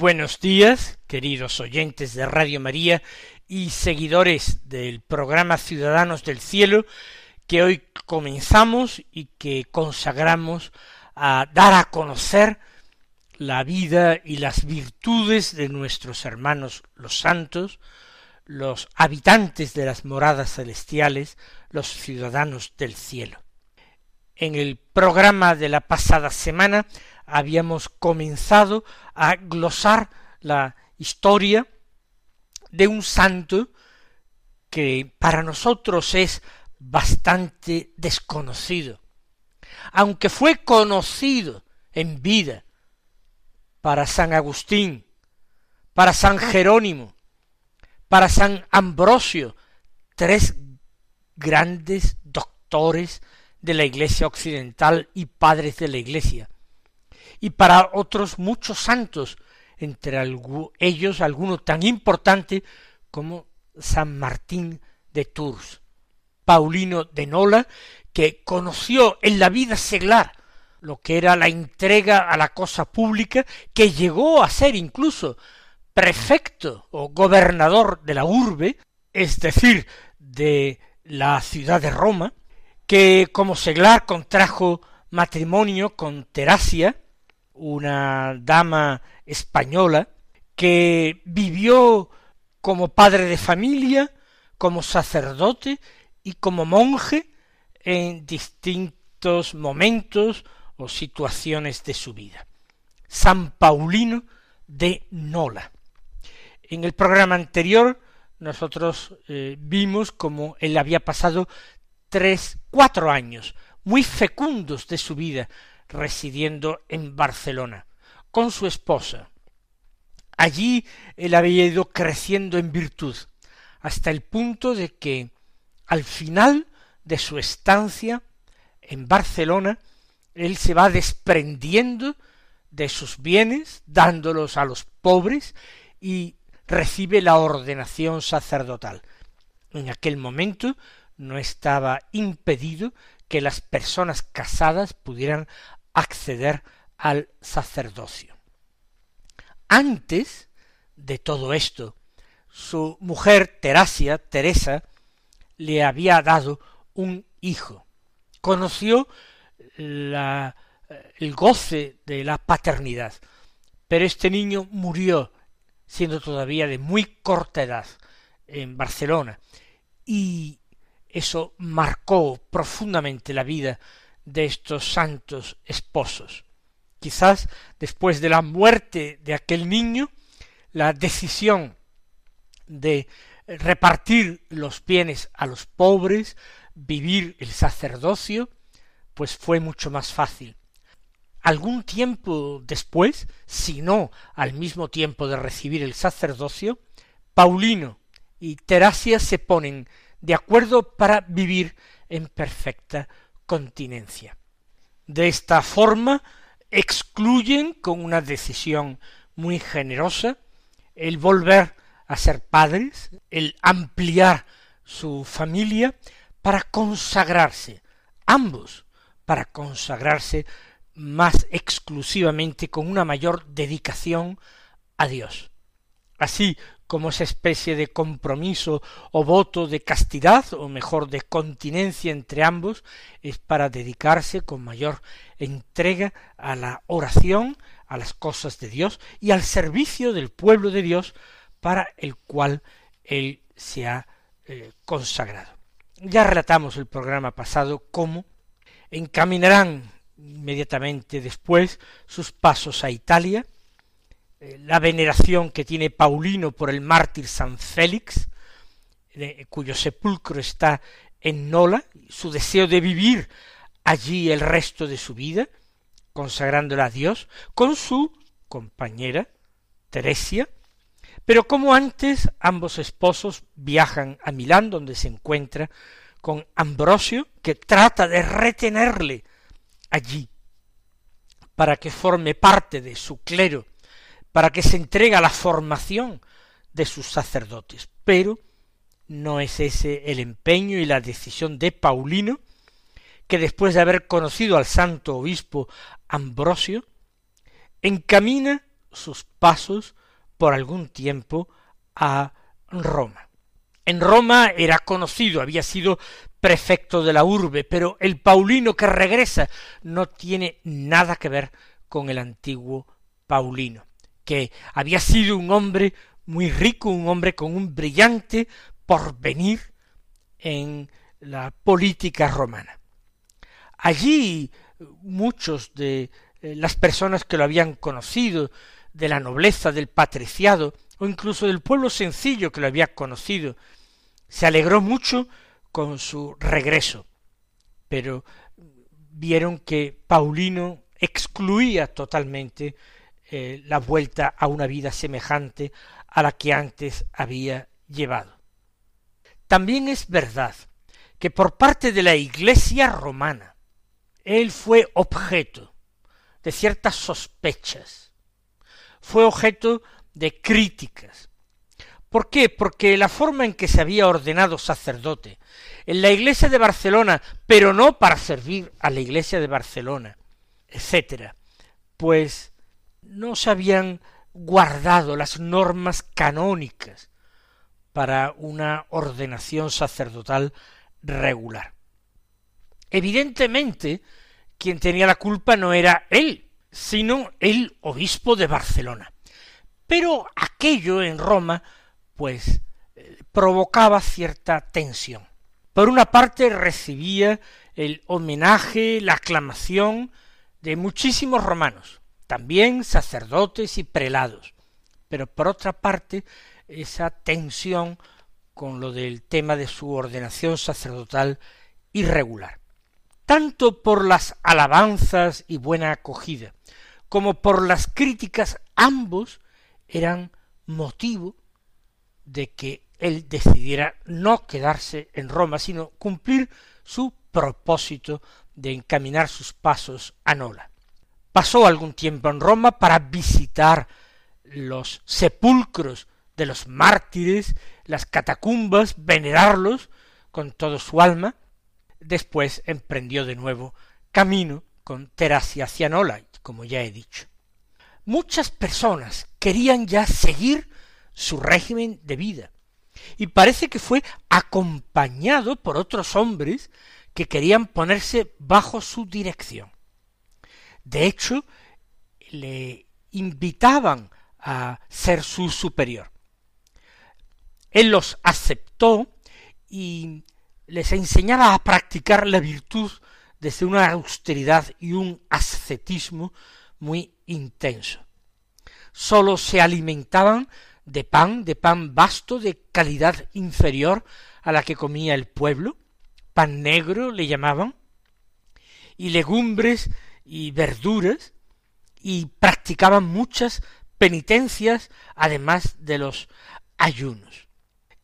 Buenos días, queridos oyentes de Radio María y seguidores del programa Ciudadanos del Cielo, que hoy comenzamos y que consagramos a dar a conocer la vida y las virtudes de nuestros hermanos los santos, los habitantes de las moradas celestiales, los ciudadanos del cielo. En el programa de la pasada semana habíamos comenzado a glosar la historia de un santo que para nosotros es bastante desconocido, aunque fue conocido en vida para San Agustín, para San Jerónimo, para San Ambrosio, tres grandes doctores de la Iglesia occidental y padres de la Iglesia, y para otros muchos santos, entre ellos alguno tan importante como San Martín de Tours, Paulino de Nola, que conoció en la vida seglar lo que era la entrega a la cosa pública, que llegó a ser incluso prefecto o gobernador de la urbe, es decir, de la ciudad de Roma, que como seglar contrajo matrimonio con Teracia, una dama española que vivió como padre de familia, como sacerdote y como monje en distintos momentos o situaciones de su vida. San Paulino de Nola. En el programa anterior nosotros eh, vimos como él había pasado tres, cuatro años muy fecundos de su vida, residiendo en Barcelona, con su esposa. Allí él había ido creciendo en virtud, hasta el punto de que al final de su estancia en Barcelona, él se va desprendiendo de sus bienes, dándolos a los pobres, y recibe la ordenación sacerdotal. En aquel momento no estaba impedido que las personas casadas pudieran acceder al sacerdocio. Antes de todo esto, su mujer Terasia, Teresa, le había dado un hijo. Conoció la, el goce de la paternidad, pero este niño murió siendo todavía de muy corta edad en Barcelona y eso marcó profundamente la vida de estos santos esposos. Quizás después de la muerte de aquel niño, la decisión de repartir los bienes a los pobres, vivir el sacerdocio, pues fue mucho más fácil. Algún tiempo después, si no al mismo tiempo de recibir el sacerdocio, Paulino y Terasia se ponen de acuerdo para vivir en perfecta continencia. De esta forma excluyen con una decisión muy generosa el volver a ser padres, el ampliar su familia para consagrarse, ambos, para consagrarse más exclusivamente con una mayor dedicación a Dios. Así como esa especie de compromiso o voto de castidad, o mejor de continencia entre ambos, es para dedicarse con mayor entrega a la oración, a las cosas de Dios y al servicio del pueblo de Dios para el cual él se ha eh, consagrado. Ya relatamos el programa pasado cómo encaminarán inmediatamente después sus pasos a Italia, eh, la veneración que tiene Paulino por el mártir San Félix, cuyo sepulcro está en Nola, su deseo de vivir allí el resto de su vida, consagrándola a Dios, con su compañera, Teresia, pero como antes ambos esposos viajan a Milán, donde se encuentra con Ambrosio, que trata de retenerle allí, para que forme parte de su clero, para que se entregue a la formación de sus sacerdotes. Pero no es ese el empeño y la decisión de Paulino, que después de haber conocido al santo obispo Ambrosio, encamina sus pasos por algún tiempo a Roma. En Roma era conocido, había sido prefecto de la urbe, pero el Paulino que regresa no tiene nada que ver con el antiguo Paulino, que había sido un hombre muy rico, un hombre con un brillante porvenir en la política romana. Allí muchos de eh, las personas que lo habían conocido, de la nobleza, del patriciado, o incluso del pueblo sencillo que lo había conocido, se alegró mucho con su regreso, pero vieron que Paulino excluía totalmente eh, la vuelta a una vida semejante a la que antes había llevado. También es verdad que por parte de la Iglesia romana él fue objeto de ciertas sospechas, fue objeto de críticas. ¿Por qué? Porque la forma en que se había ordenado sacerdote en la iglesia de Barcelona, pero no para servir a la iglesia de Barcelona, etcétera, pues no se habían guardado las normas canónicas para una ordenación sacerdotal regular. Evidentemente, quien tenía la culpa no era él, sino el obispo de Barcelona. Pero aquello en Roma, pues, eh, provocaba cierta tensión. Por una parte recibía el homenaje, la aclamación de muchísimos romanos, también sacerdotes y prelados, pero por otra parte esa tensión con lo del tema de su ordenación sacerdotal irregular. Tanto por las alabanzas y buena acogida, como por las críticas, ambos eran motivo de que él decidiera no quedarse en Roma, sino cumplir su propósito de encaminar sus pasos a Nola. Pasó algún tiempo en Roma para visitar los sepulcros de los mártires, las catacumbas, venerarlos con todo su alma, después emprendió de nuevo camino con Terasia hacia Nola, como ya he dicho. Muchas personas querían ya seguir su régimen de vida, y parece que fue acompañado por otros hombres que querían ponerse bajo su dirección. De hecho, le invitaban a ser su superior. Él los aceptó y les enseñaba a practicar la virtud desde una austeridad y un ascetismo muy intenso. Sólo se alimentaban de pan, de pan vasto, de calidad inferior a la que comía el pueblo, pan negro le llamaban, y legumbres y verduras, y practicaban muchas penitencias, además de los ayunos.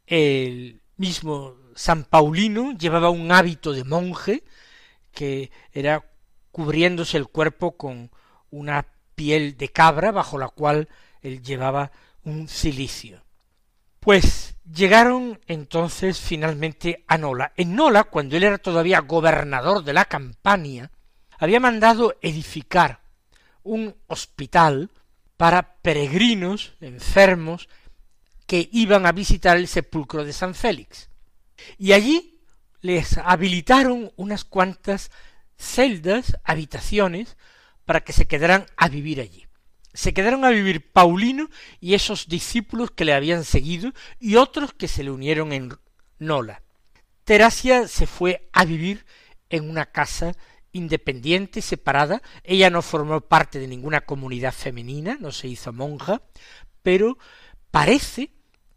El mismo San Paulino llevaba un hábito de monje que era cubriéndose el cuerpo con una piel de cabra bajo la cual él llevaba un cilicio. Pues llegaron entonces finalmente a Nola. En Nola, cuando él era todavía gobernador de la Campania, había mandado edificar un hospital para peregrinos enfermos que iban a visitar el sepulcro de San Félix. Y allí les habilitaron unas cuantas celdas, habitaciones, para que se quedaran a vivir allí. Se quedaron a vivir Paulino y esos discípulos que le habían seguido y otros que se le unieron en Nola. Terasia se fue a vivir en una casa independiente, separada. Ella no formó parte de ninguna comunidad femenina, no se hizo monja, pero parece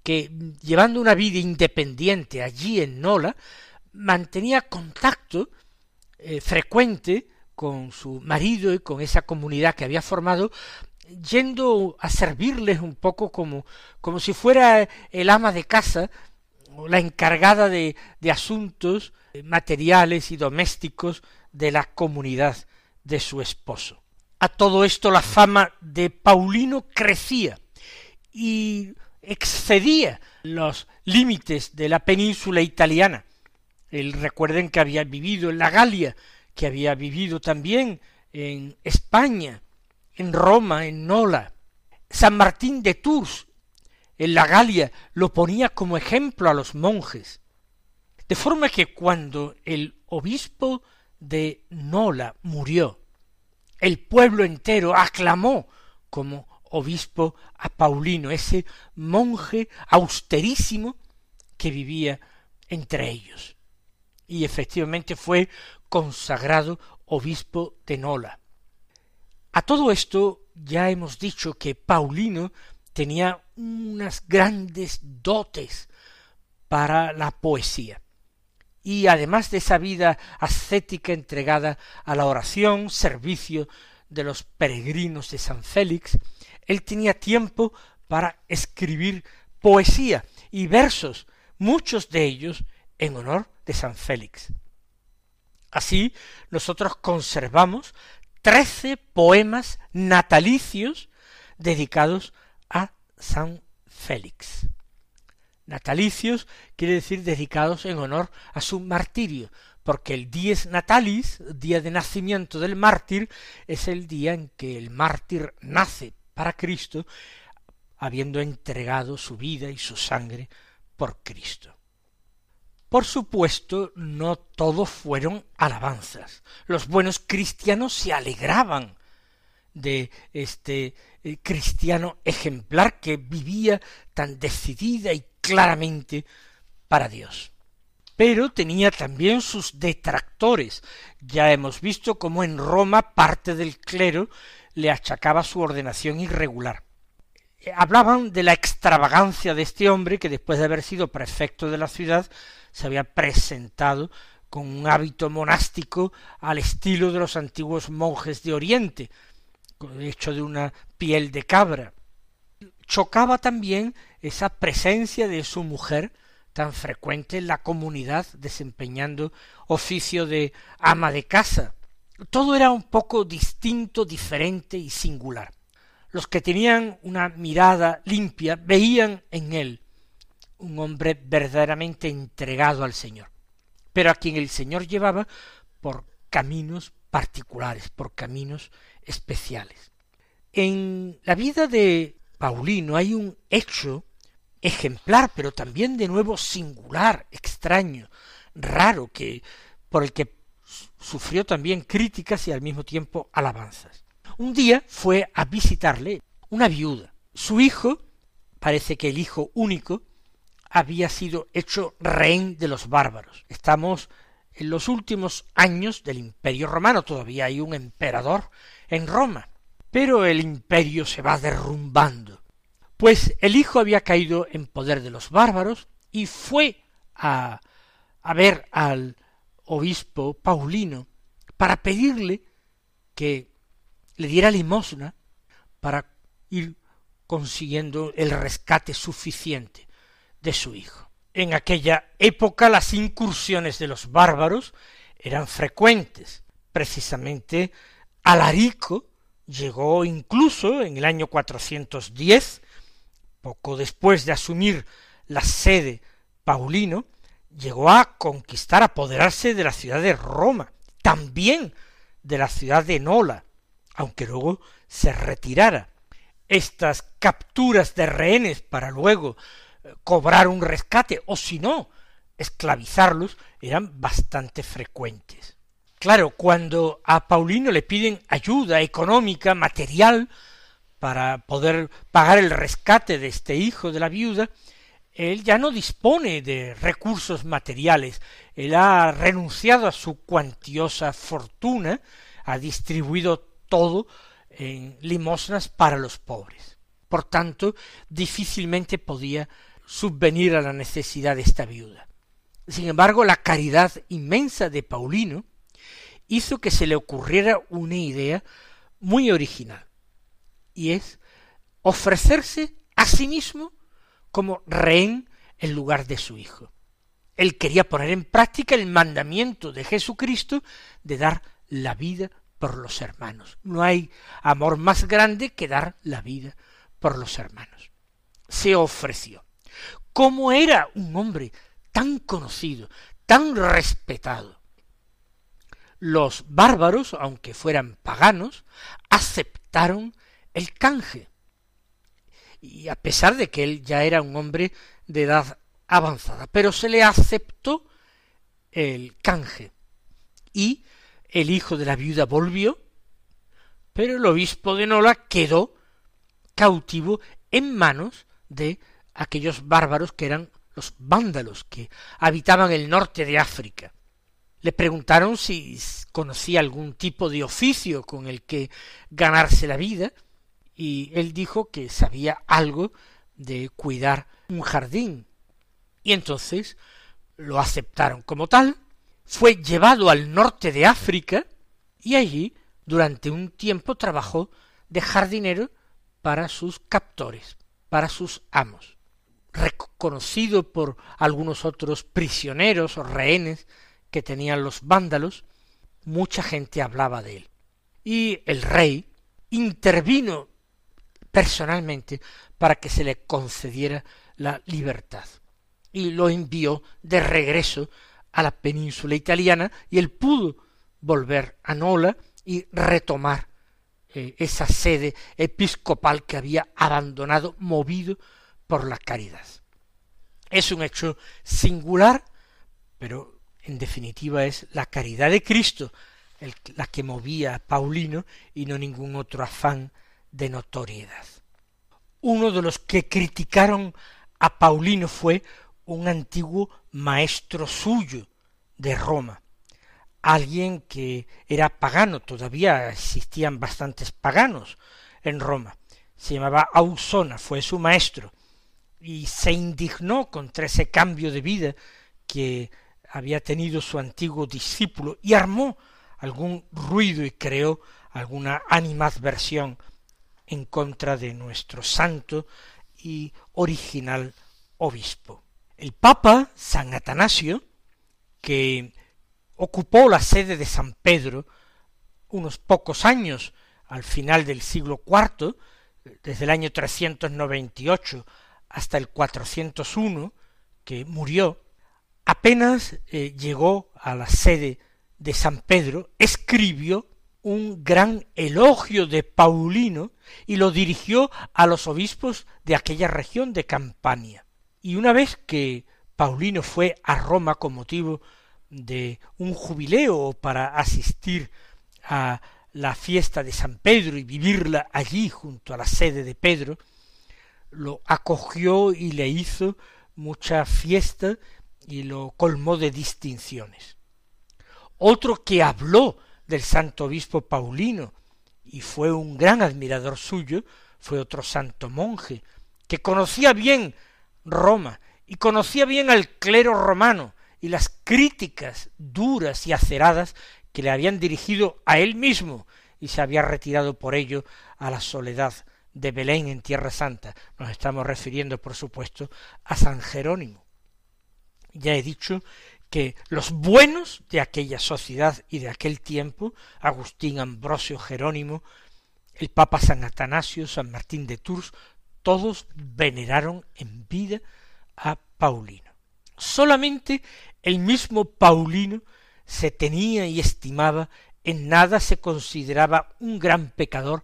que llevando una vida independiente allí en Nola, mantenía contacto eh, frecuente con su marido y con esa comunidad que había formado, yendo a servirles un poco como, como si fuera el ama de casa, la encargada de, asuntos materiales y domésticos de la comunidad de su esposo. A todo esto la fama de Paulino crecía y excedía los límites de la península italiana. El, recuerden que había vivido en la Galia, que había vivido también en España, en Roma, en Nola. San Martín de Tours, en la Galia, lo ponía como ejemplo a los monjes. De forma que cuando el obispo de Nola murió, el pueblo entero aclamó como obispo a Paulino, ese monje austerísimo que vivía entre ellos. Y efectivamente fue consagrado obispo de Nola. A todo esto ya hemos dicho que Paulino tenía unas grandes dotes para la poesía. Y además de esa vida ascética entregada a la oración, servicio de los peregrinos de San Félix, él tenía tiempo para escribir poesía y versos, muchos de ellos en honor de San Félix. Así nosotros conservamos trece poemas natalicios dedicados San Félix. Natalicios quiere decir dedicados en honor a su martirio, porque el dies natalis, día de nacimiento del mártir, es el día en que el mártir nace para Cristo, habiendo entregado su vida y su sangre por Cristo. Por supuesto, no todo fueron alabanzas. Los buenos cristianos se alegraban de este eh, cristiano ejemplar que vivía tan decidida y claramente para Dios. Pero tenía también sus detractores. Ya hemos visto cómo en Roma parte del clero le achacaba su ordenación irregular. Eh, hablaban de la extravagancia de este hombre que después de haber sido prefecto de la ciudad se había presentado con un hábito monástico al estilo de los antiguos monjes de Oriente, hecho de una piel de cabra. Chocaba también esa presencia de su mujer tan frecuente en la comunidad desempeñando oficio de ama de casa, todo era un poco distinto, diferente y singular. Los que tenían una mirada limpia veían en él un hombre verdaderamente entregado al Señor, pero a quien el Señor llevaba por caminos particulares, por caminos especiales. En la vida de Paulino hay un hecho ejemplar, pero también de nuevo singular, extraño, raro, que por el que sufrió también críticas y al mismo tiempo alabanzas. Un día fue a visitarle una viuda. Su hijo, parece que el hijo único, había sido hecho rehén de los bárbaros. Estamos en los últimos años del imperio romano, todavía hay un emperador en Roma, pero el imperio se va derrumbando. Pues el hijo había caído en poder de los bárbaros y fue a, ver al obispo Paulino para pedirle que le diera limosna para ir consiguiendo el rescate suficiente de su hijo. En aquella época las incursiones de los bárbaros eran frecuentes. Precisamente Alarico llegó incluso en el año 410, poco después de asumir la sede Paulino, llegó a conquistar, apoderarse de la ciudad de Roma, también de la ciudad de Nola, aunque luego se retirara. Estas capturas de rehenes para luego cobrar un rescate, o si no, esclavizarlos, eran bastante frecuentes. Claro, cuando a Paulino le piden ayuda económica, material, para poder pagar el rescate de este hijo de la viuda, él ya no dispone de recursos materiales, él ha renunciado a su cuantiosa fortuna, ha distribuido todo en limosnas para los pobres. Por tanto, difícilmente podía subvenir a la necesidad de esta viuda. Sin embargo, la caridad inmensa de Paulino hizo que se le ocurriera una idea muy original, y es ofrecerse a sí mismo como rehén en lugar de su hijo. Él quería poner en práctica el mandamiento de Jesucristo de dar la vida por los hermanos. No hay amor más grande que dar la vida por los hermanos. Se ofreció. ¿Cómo era un hombre tan conocido, tan respetado? Los bárbaros, aunque fueran paganos, aceptaron el canje. Y a pesar de que él ya era un hombre de edad avanzada, pero se le aceptó el canje. Y el hijo de la viuda volvió, pero el obispo de Nola quedó cautivo en manos de aquellos bárbaros que eran los vándalos que habitaban el norte de África. Le preguntaron si conocía algún tipo de oficio con el que ganarse la vida, y él dijo que sabía algo de cuidar un jardín. Y entonces lo aceptaron como tal, fue llevado al norte de África y allí durante un tiempo trabajó de jardinero para sus captores, para sus amos. Reconocido por algunos otros prisioneros o rehenes que tenían los vándalos, mucha gente hablaba de él. Y el rey intervino personalmente para que se le concediera la libertad y lo envió de regreso a la península italiana y él pudo volver a Nola y retomar eh, esa sede episcopal que había abandonado movido por la caridad. Es un hecho singular, pero en definitiva es la caridad de Cristo la que movía a Paulino y no ningún otro afán de notoriedad. Uno de los que criticaron a Paulino fue un antiguo maestro suyo de Roma, alguien que era pagano, todavía existían bastantes paganos en Roma, se llamaba Ausona, fue su maestro, y se indignó contra ese cambio de vida que había tenido su antiguo discípulo y armó algún ruido y creó alguna animadversión en contra de nuestro santo y original obispo. El Papa San Atanasio, que ocupó la sede de San Pedro unos pocos años al final del siglo IV, desde el año 398 hasta el 401, que murió, apenas eh, llegó a la sede de San Pedro, escribió un gran elogio de Paulino y lo dirigió a los obispos de aquella región de Campania. Y una vez que Paulino fue a Roma con motivo de un jubileo para asistir a la fiesta de San Pedro y vivirla allí junto a la sede de Pedro, lo acogió y le hizo mucha fiesta y lo colmó de distinciones. Otro que habló del santo obispo Paulino y fue un gran admirador suyo fue otro santo monje que conocía bien Roma y conocía bien al clero romano y las críticas duras y aceradas que le habían dirigido a él mismo y se había retirado por ello a la soledad de Belén en Tierra Santa. Nos estamos refiriendo, por supuesto, a San Jerónimo. Ya he dicho que los buenos de aquella sociedad y de aquel tiempo, Agustín, Ambrosio, Jerónimo, el Papa San Atanasio, San Martín de Tours, todos veneraron en vida a Paulino. Solamente el mismo Paulino se tenía y estimaba, en nada se consideraba un gran pecador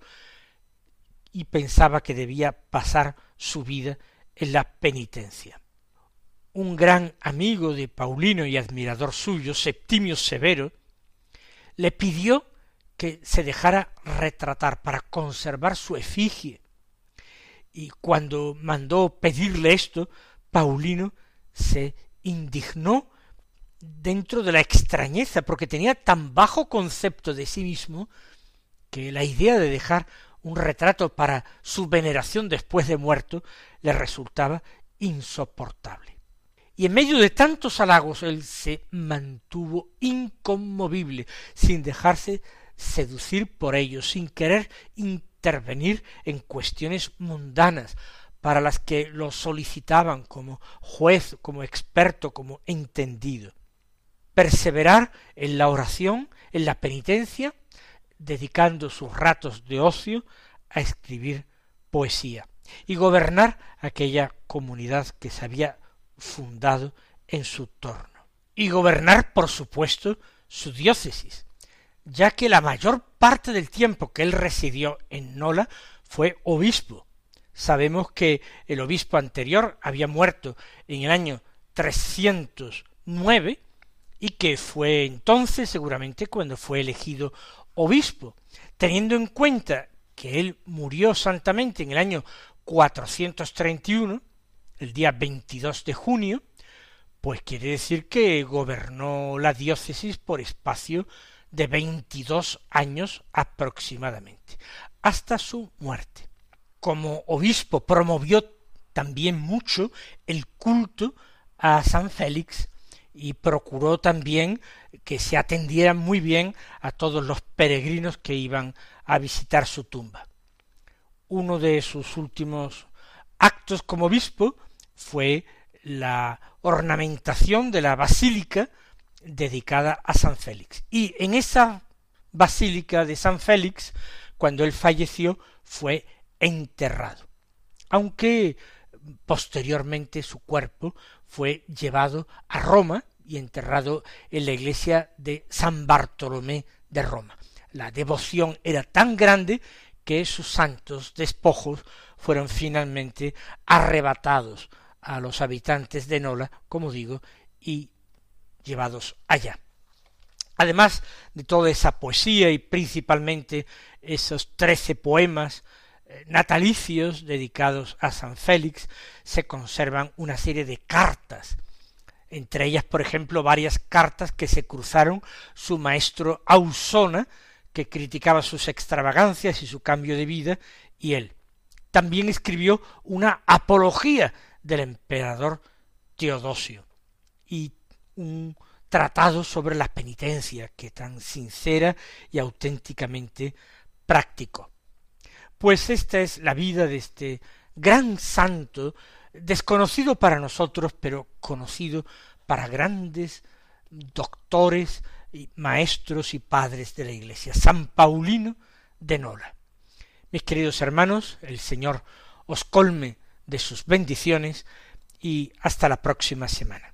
y pensaba que debía pasar su vida en la penitencia. Un gran amigo de Paulino y admirador suyo, Septimio Severo, le pidió que se dejara retratar para conservar su efigie y cuando mandó pedirle esto, Paulino se indignó dentro de la extrañeza, porque tenía tan bajo concepto de sí mismo que la idea de dejar un retrato para su veneración después de muerto le resultaba insoportable. Y en medio de tantos halagos él se mantuvo inconmovible, sin dejarse seducir por ellos, sin querer intervenir en cuestiones mundanas, para las que lo solicitaban como juez, como experto, como entendido. Perseverar en la oración, en la penitencia, dedicando sus ratos de ocio a escribir poesía y gobernar aquella comunidad que se había fundado en su torno. Y gobernar, por supuesto, su diócesis, ya que la mayor parte del tiempo que él residió en Nola fue obispo. Sabemos que el obispo anterior había muerto en el año 309 y que fue entonces seguramente cuando fue elegido obispo, teniendo en cuenta que él murió santamente en el año 431, el día 22 de junio, pues quiere decir que gobernó la diócesis por espacio de veintidós años aproximadamente, hasta su muerte. Como obispo promovió también mucho el culto a San Félix y procuró también que se atendieran muy bien a todos los peregrinos que iban a visitar su tumba. Uno de sus últimos actos como obispo fue la ornamentación de la basílica dedicada a San Félix. Y en esa basílica de San Félix, cuando él falleció, fue enterrado. Aunque posteriormente su cuerpo fue llevado a Roma y enterrado en la iglesia de San Bartolomé de Roma. La devoción era tan grande que sus santos despojos fueron finalmente arrebatados a los habitantes de Nola, como digo, y llevados allá. Además de toda esa poesía y principalmente esos trece poemas natalicios dedicados a San Félix, se conservan una serie de cartas, entre ellas, por ejemplo, varias cartas que se cruzaron su maestro Ausona, que criticaba sus extravagancias y su cambio de vida, y él. También escribió una apología del emperador Teodosio y un tratado sobre la penitencia que tan sincera y auténticamente práctico. Pues esta es la vida de este gran santo, desconocido para nosotros, pero conocido para grandes doctores y maestros y padres de la Iglesia, San Paulino de Nola. Mis queridos hermanos, el Señor os colme de sus bendiciones y hasta la próxima semana.